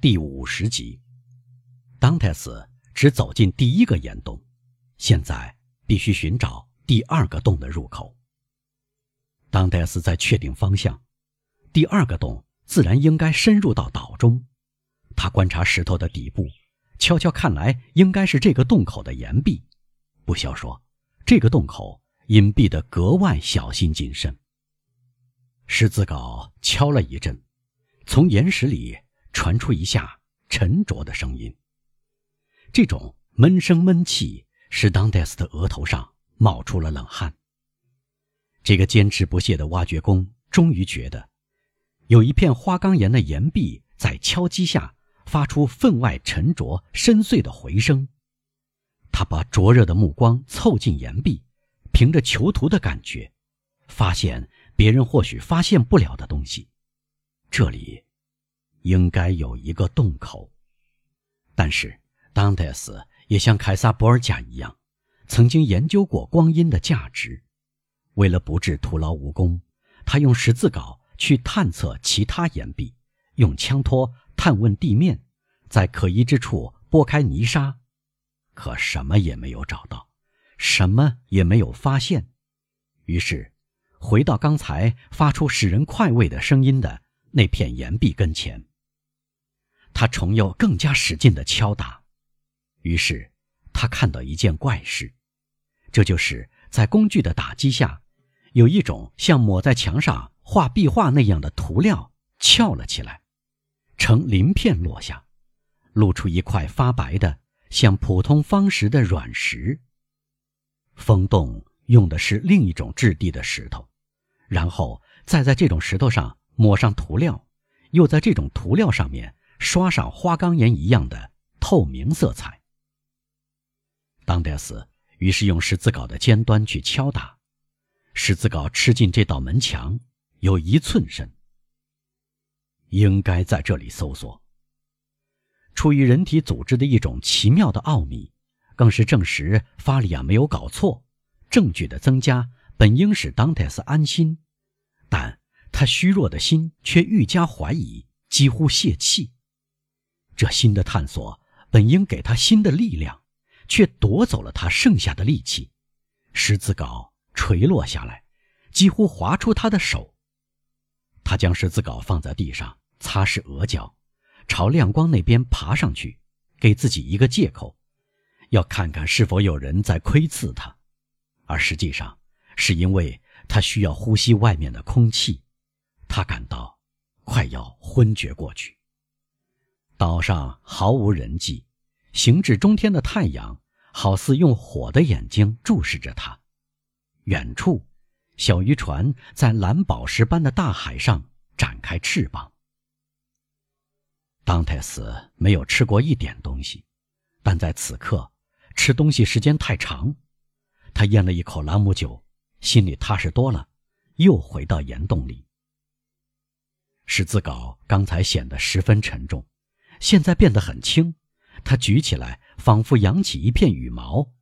第五十集，当泰斯只走进第一个岩洞，现在必须寻找第二个洞的入口。当泰斯在确定方向，第二个洞自然应该深入到岛中。他观察石头的底部，悄悄看来，应该是这个洞口的岩壁。不消说，这个洞口隐蔽得格外小心谨慎。十字镐敲了一阵，从岩石里传出一下沉着的声音。这种闷声闷气使当戴斯的额头上冒出了冷汗。这个坚持不懈的挖掘工终于觉得，有一片花岗岩的岩壁在敲击下发出分外沉着、深邃的回声。他把灼热的目光凑近岩壁，凭着囚徒的感觉，发现别人或许发现不了的东西。这里，应该有一个洞口。但是，当戴斯也像凯撒·博尔贾一样，曾经研究过光阴的价值。为了不致徒劳无功，他用十字镐去探测其他岩壁，用枪托探问地面，在可疑之处拨开泥沙，可什么也没有找到，什么也没有发现。于是，回到刚才发出使人快慰的声音的那片岩壁跟前，他重又更加使劲地敲打。于是，他看到一件怪事，这就是在工具的打击下。有一种像抹在墙上画壁画那样的涂料翘了起来，呈鳞片落下，露出一块发白的像普通方石的软石。风洞用的是另一种质地的石头，然后再在这种石头上抹上涂料，又在这种涂料上面刷上花岗岩一样的透明色彩。当德斯于是用十字镐的尖端去敲打。十字镐吃进这道门墙，有一寸深。应该在这里搜索。出于人体组织的一种奇妙的奥秘，更是证实法利亚没有搞错。证据的增加本应使当泰斯安心，但他虚弱的心却愈加怀疑，几乎泄气。这新的探索本应给他新的力量，却夺走了他剩下的力气。十字镐。垂落下来，几乎划出他的手。他将十字镐放在地上，擦拭额角，朝亮光那边爬上去，给自己一个借口，要看看是否有人在窥伺他。而实际上，是因为他需要呼吸外面的空气，他感到快要昏厥过去。岛上毫无人迹，行至中天的太阳，好似用火的眼睛注视着他。远处，小渔船在蓝宝石般的大海上展开翅膀。当泰斯没有吃过一点东西，但在此刻，吃东西时间太长。他咽了一口朗姆酒，心里踏实多了，又回到岩洞里。十字镐刚才显得十分沉重，现在变得很轻。他举起来，仿佛扬起一片羽毛。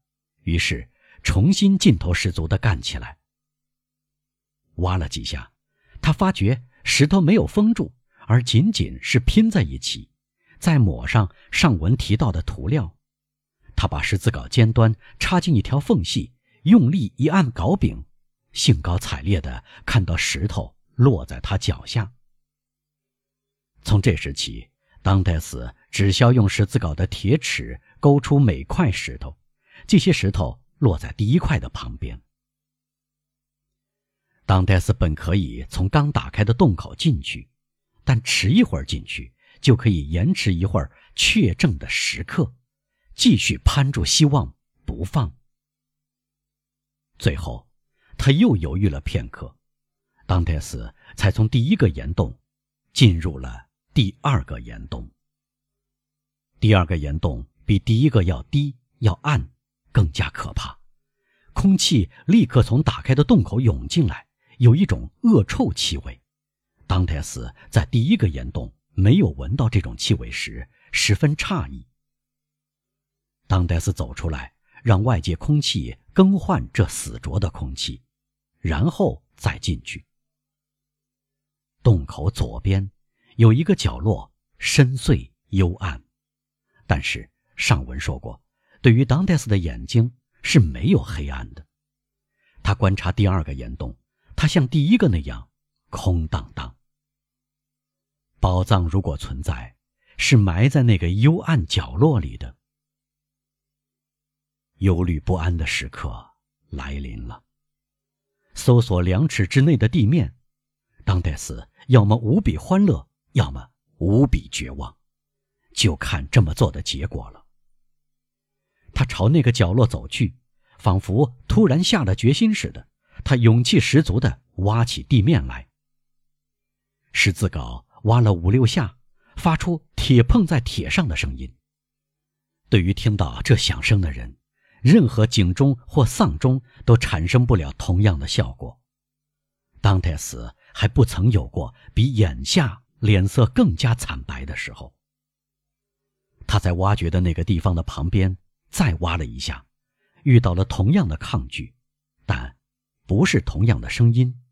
于是。重新劲头十足地干起来。挖了几下，他发觉石头没有封住，而仅仅是拼在一起，再抹上上文提到的涂料。他把十字镐尖端插进一条缝隙，用力一按镐柄，兴高采烈地看到石头落在他脚下。从这时起，当戴斯只需要用十字镐的铁齿勾出每块石头，这些石头。落在第一块的旁边。当戴斯本可以从刚打开的洞口进去，但迟一会儿进去就可以延迟一会儿确证的时刻，继续攀住希望不放。最后，他又犹豫了片刻，当戴斯才从第一个岩洞进入了第二个岩洞。第二个岩洞比第一个要低，要暗。更加可怕，空气立刻从打开的洞口涌进来，有一种恶臭气味。当泰斯在第一个岩洞没有闻到这种气味时，十分诧异。当戴斯走出来，让外界空气更换这死浊的空气，然后再进去。洞口左边有一个角落，深邃幽暗。但是上文说过，对于当代斯的眼睛是没有黑暗的。他观察第二个岩洞，它像第一个那样空荡荡。宝藏如果存在，是埋在那个幽暗角落里的。忧虑不安的时刻来临了。搜索两尺之内的地面，当戴斯要么无比欢乐，要么无比绝望，就看这么做的结果了。他朝那个角落走去，仿佛突然下了决心似的，他勇气十足地挖起地面来。十字镐挖了五六下，发出铁碰在铁上的声音。对于听到这响声的人，任何警钟或丧钟都产生不了同样的效果。当泰斯还不曾有过比眼下脸色更加惨白的时候。他在挖掘的那个地方的旁边再挖了一下，遇到了同样的抗拒，但不是同样的声音。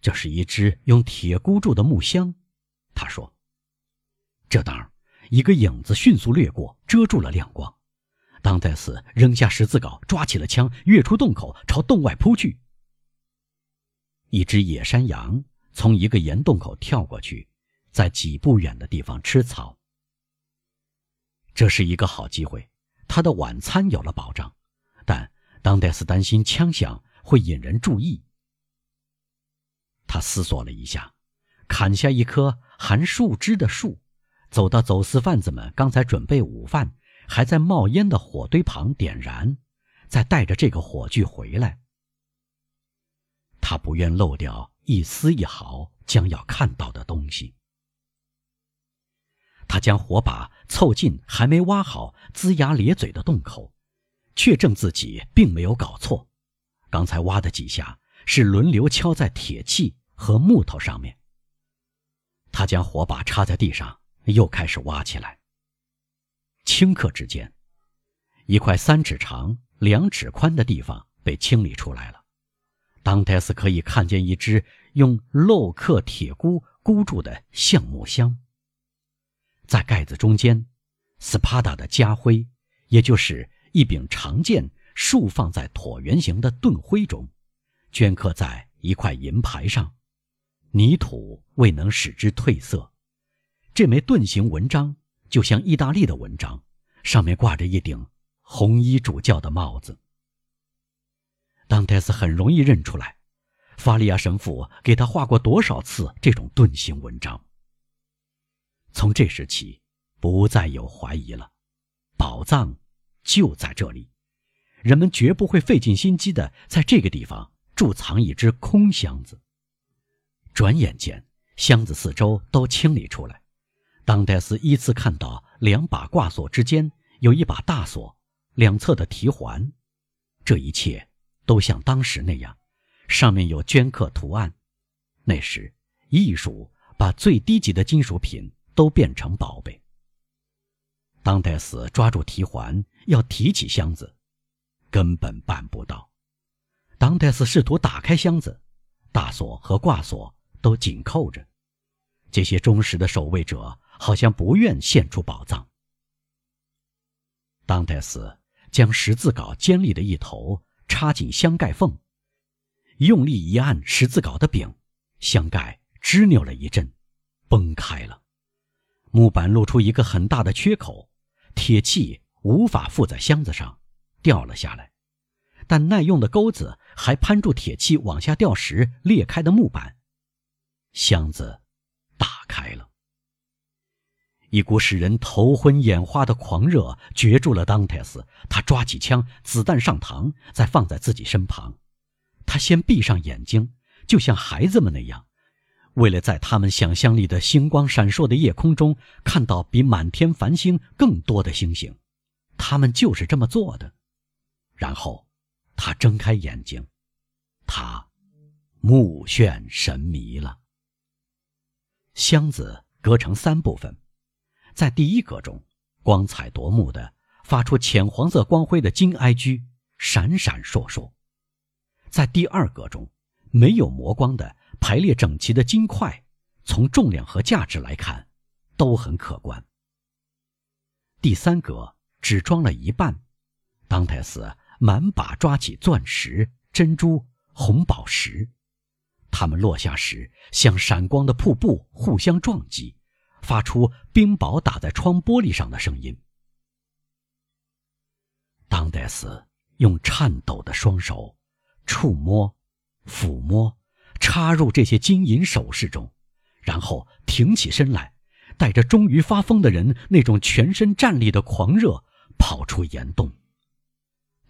这是一只用铁箍住的木箱，他说。这当，一个影子迅速掠过，遮住了亮光。当戴斯扔下十字镐，抓起了枪，跃出洞口，朝洞外扑去。一只野山羊从一个岩洞口跳过去，在几步远的地方吃草。这是一个好机会，他的晚餐有了保障。但当戴斯担心枪响会引人注意，他思索了一下，砍下一棵含树枝的树，走到走私贩子们刚才准备午饭。还在冒烟的火堆旁点燃，再带着这个火炬回来。他不愿漏掉一丝一毫将要看到的东西。他将火把凑近还没挖好、龇牙咧嘴的洞口，确证自己并没有搞错。刚才挖的几下是轮流敲在铁器和木头上面。他将火把插在地上，又开始挖起来。顷刻之间，一块三尺长、两尺宽的地方被清理出来了。当泰斯可以看见一只用镂刻铁箍箍住的橡木箱，在盖子中间，斯帕达的家徽，也就是一柄长剑，竖放在椭圆形的盾徽中，镌刻在一块银牌上，泥土未能使之褪色。这枚盾形纹章。就像意大利的文章，上面挂着一顶红衣主教的帽子。当泰斯很容易认出来，法利亚神父给他画过多少次这种盾形文章。从这时起，不再有怀疑了，宝藏就在这里，人们绝不会费尽心机的在这个地方贮藏一只空箱子。转眼间，箱子四周都清理出来。当戴斯依次看到两把挂锁之间有一把大锁，两侧的提环，这一切都像当时那样，上面有镌刻图案。那时，艺术把最低级的金属品都变成宝贝。当代斯抓住提环要提起箱子，根本办不到。当代斯试图打开箱子，大锁和挂锁都紧扣着。这些忠实的守卫者。好像不愿献出宝藏。当代斯将十字镐尖利的一头插进箱盖缝，用力一按十字镐的柄，箱盖吱扭了一阵，崩开了。木板露出一个很大的缺口，铁器无法附在箱子上，掉了下来。但耐用的钩子还攀住铁器往下掉时裂开的木板，箱子打开了。一股使人头昏眼花的狂热攫住了当泰斯，他抓起枪，子弹上膛，再放在自己身旁。他先闭上眼睛，就像孩子们那样，为了在他们想象力的星光闪烁的夜空中看到比满天繁星更多的星星。他们就是这么做的。然后，他睁开眼睛，他目眩神迷了。箱子隔成三部分。在第一格中，光彩夺目的、发出浅黄色光辉的金埃居闪闪烁烁；在第二格中，没有磨光的、排列整齐的金块，从重量和价值来看，都很可观。第三格只装了一半，当泰斯满把抓起钻石、珍珠、红宝石，它们落下时像闪光的瀑布，互相撞击，发出冰雹打在窗玻璃上的声音。当戴斯用颤抖的双手触摸、抚摸、插入这些金银首饰中，然后挺起身来，带着终于发疯的人那种全身战栗的狂热，跑出岩洞。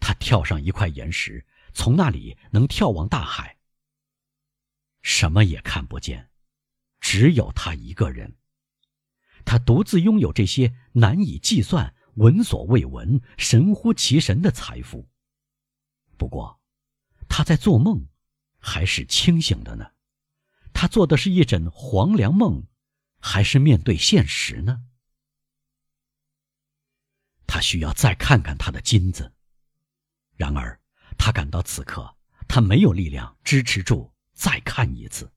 他跳上一块岩石，从那里能眺望大海。什么也看不见，只有他一个人。他独自拥有这些难以计算。闻所未闻、神乎其神的财富。不过，他在做梦，还是清醒的呢？他做的是一枕黄粱梦，还是面对现实呢？他需要再看看他的金子。然而，他感到此刻他没有力量支持住再看一次。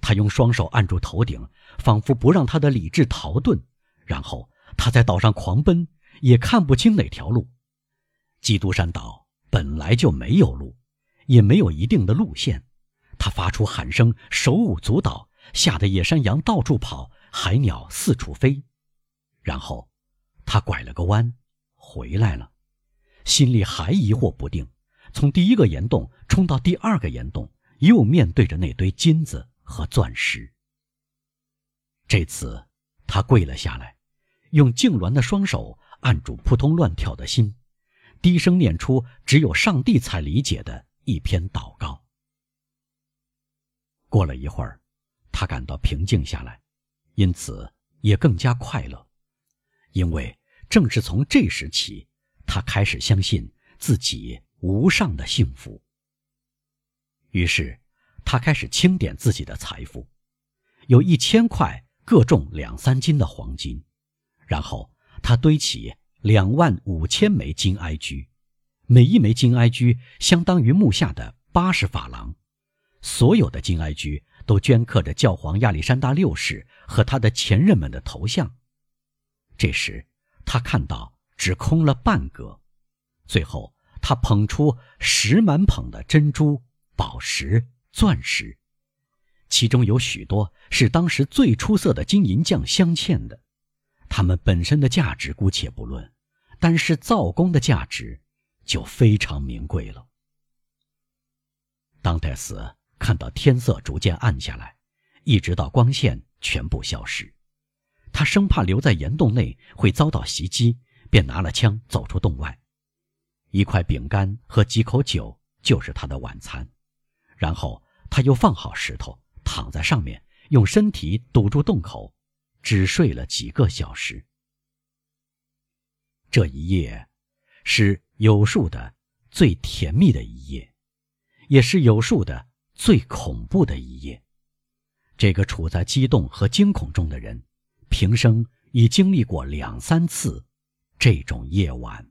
他用双手按住头顶，仿佛不让他的理智逃遁。然后，他在岛上狂奔。也看不清哪条路。基督山岛本来就没有路，也没有一定的路线。他发出喊声，手舞足蹈，吓得野山羊到处跑，海鸟四处飞。然后，他拐了个弯，回来了，心里还疑惑不定。从第一个岩洞冲到第二个岩洞，又面对着那堆金子和钻石。这次，他跪了下来，用痉挛的双手。按住扑通乱跳的心，低声念出只有上帝才理解的一篇祷告。过了一会儿，他感到平静下来，因此也更加快乐，因为正是从这时起，他开始相信自己无上的幸福。于是，他开始清点自己的财富，有一千块各重两三斤的黄金，然后。他堆起两万五千枚金埃居，每一枚金埃居相当于木下的八十法郎。所有的金埃居都镌刻着教皇亚历山大六世和他的前任们的头像。这时，他看到只空了半格。最后，他捧出十满捧的珍珠、宝石、钻石，其中有许多是当时最出色的金银匠镶嵌的。它们本身的价值姑且不论，单是造工的价值就非常名贵了。当泰斯看到天色逐渐暗下来，一直到光线全部消失，他生怕留在岩洞内会遭到袭击，便拿了枪走出洞外。一块饼干和几口酒就是他的晚餐，然后他又放好石头，躺在上面，用身体堵住洞口。只睡了几个小时。这一夜，是有数的最甜蜜的一夜，也是有数的最恐怖的一夜。这个处在激动和惊恐中的人，平生已经历过两三次这种夜晚。